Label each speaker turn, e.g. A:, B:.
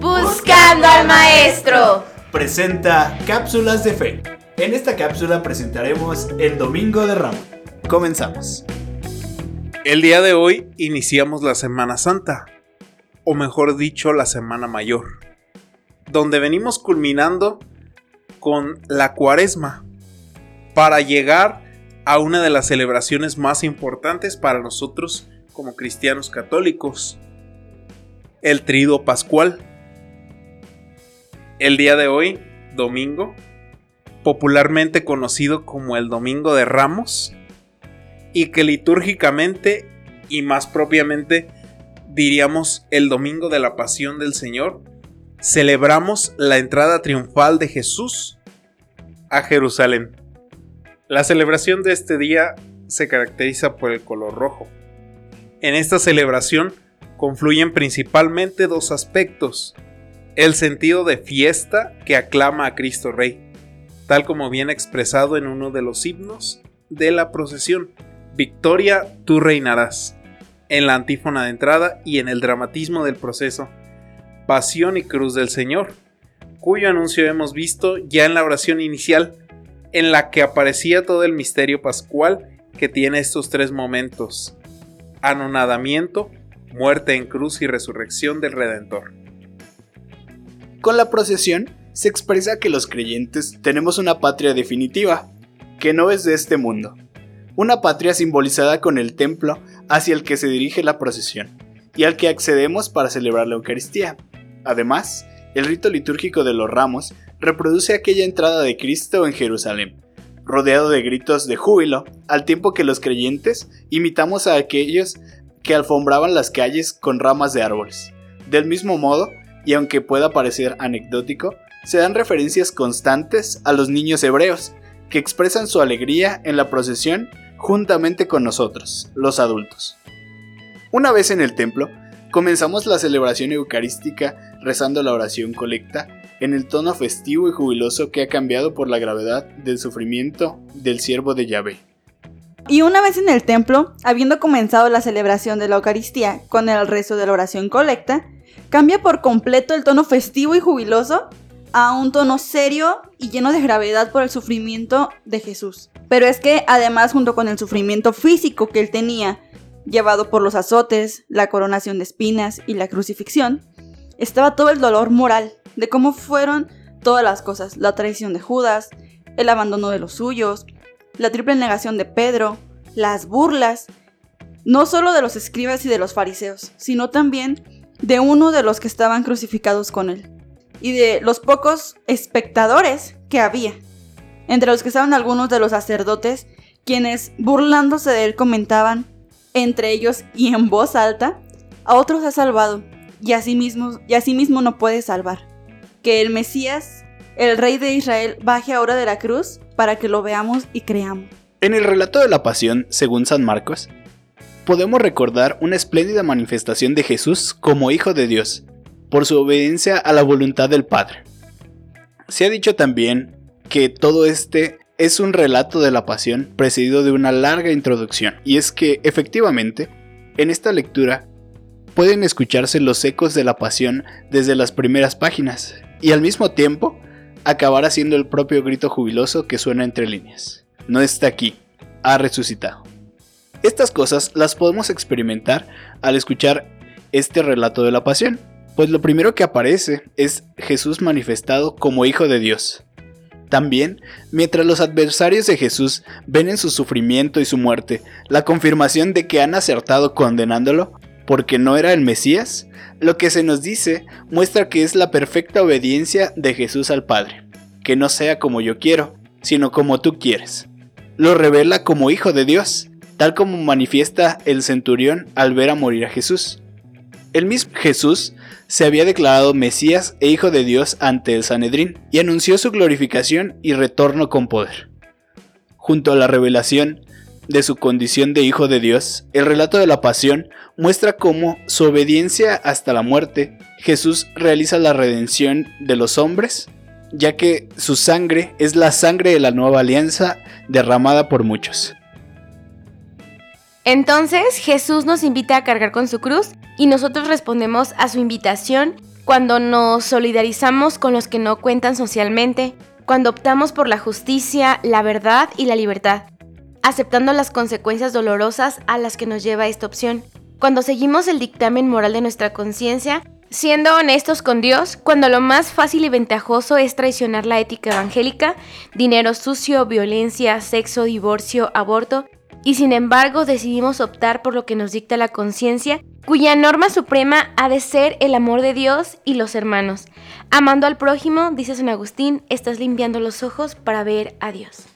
A: Buscando al Maestro.
B: Presenta Cápsulas de Fe. En esta cápsula presentaremos el Domingo de Ramos. Comenzamos.
C: El día de hoy iniciamos la Semana Santa, o mejor dicho, la Semana Mayor, donde venimos culminando con la Cuaresma para llegar a una de las celebraciones más importantes para nosotros como cristianos católicos, el Trido Pascual. El día de hoy, domingo, popularmente conocido como el Domingo de Ramos, y que litúrgicamente y más propiamente diríamos el Domingo de la Pasión del Señor, celebramos la entrada triunfal de Jesús a Jerusalén. La celebración de este día se caracteriza por el color rojo. En esta celebración confluyen principalmente dos aspectos. El sentido de fiesta que aclama a Cristo Rey, tal como viene expresado en uno de los himnos de la procesión, Victoria, tú reinarás, en la antífona de entrada y en el dramatismo del proceso, Pasión y Cruz del Señor, cuyo anuncio hemos visto ya en la oración inicial, en la que aparecía todo el misterio pascual que tiene estos tres momentos, anonadamiento, muerte en cruz y resurrección del Redentor.
B: Con la procesión se expresa que los creyentes tenemos una patria definitiva, que no es de este mundo, una patria simbolizada con el templo hacia el que se dirige la procesión y al que accedemos para celebrar la Eucaristía. Además, el rito litúrgico de los ramos reproduce aquella entrada de Cristo en Jerusalén, rodeado de gritos de júbilo, al tiempo que los creyentes imitamos a aquellos que alfombraban las calles con ramas de árboles. Del mismo modo, y aunque pueda parecer anecdótico, se dan referencias constantes a los niños hebreos, que expresan su alegría en la procesión juntamente con nosotros, los adultos. Una vez en el templo, comenzamos la celebración eucarística rezando la oración colecta en el tono festivo y jubiloso que ha cambiado por la gravedad del sufrimiento del siervo de Yahvé.
D: Y una vez en el templo, habiendo comenzado la celebración de la Eucaristía con el rezo de la oración colecta, cambia por completo el tono festivo y jubiloso a un tono serio y lleno de gravedad por el sufrimiento de Jesús. Pero es que además junto con el sufrimiento físico que él tenía, llevado por los azotes, la coronación de espinas y la crucifixión, estaba todo el dolor moral de cómo fueron todas las cosas, la traición de Judas, el abandono de los suyos, la triple negación de Pedro, las burlas, no solo de los escribas y de los fariseos, sino también de uno de los que estaban crucificados con él, y de los pocos espectadores que había, entre los que estaban algunos de los sacerdotes, quienes burlándose de él comentaban, entre ellos y en voz alta, a otros ha salvado, y a sí mismo, y a sí mismo no puede salvar. Que el Mesías, el Rey de Israel, baje ahora de la cruz para que lo veamos y creamos.
B: En el relato de la pasión, según San Marcos, podemos recordar una espléndida manifestación de Jesús como Hijo de Dios, por su obediencia a la voluntad del Padre. Se ha dicho también que todo este es un relato de la pasión precedido de una larga introducción, y es que efectivamente, en esta lectura pueden escucharse los ecos de la pasión desde las primeras páginas, y al mismo tiempo acabará siendo el propio grito jubiloso que suena entre líneas. No está aquí, ha resucitado. Estas cosas las podemos experimentar al escuchar este relato de la pasión, pues lo primero que aparece es Jesús manifestado como Hijo de Dios. También, mientras los adversarios de Jesús ven en su sufrimiento y su muerte la confirmación de que han acertado condenándolo, porque no era el Mesías, lo que se nos dice muestra que es la perfecta obediencia de Jesús al Padre, que no sea como yo quiero, sino como tú quieres. Lo revela como Hijo de Dios, tal como manifiesta el centurión al ver a morir a Jesús. El mismo Jesús se había declarado Mesías e Hijo de Dios ante el Sanedrín y anunció su glorificación y retorno con poder. Junto a la revelación de su condición de Hijo de Dios, el relato de la pasión muestra cómo su obediencia hasta la muerte, Jesús realiza la redención de los hombres, ya que su sangre es la sangre de la nueva alianza derramada por muchos.
A: Entonces Jesús nos invita a cargar con su cruz y nosotros respondemos a su invitación cuando nos solidarizamos con los que no cuentan socialmente, cuando optamos por la justicia, la verdad y la libertad, aceptando las consecuencias dolorosas a las que nos lleva esta opción, cuando seguimos el dictamen moral de nuestra conciencia, siendo honestos con Dios, cuando lo más fácil y ventajoso es traicionar la ética evangélica, dinero sucio, violencia, sexo, divorcio, aborto, y sin embargo decidimos optar por lo que nos dicta la conciencia, cuya norma suprema ha de ser el amor de Dios y los hermanos. Amando al prójimo, dice San Agustín, estás limpiando los ojos para ver a Dios.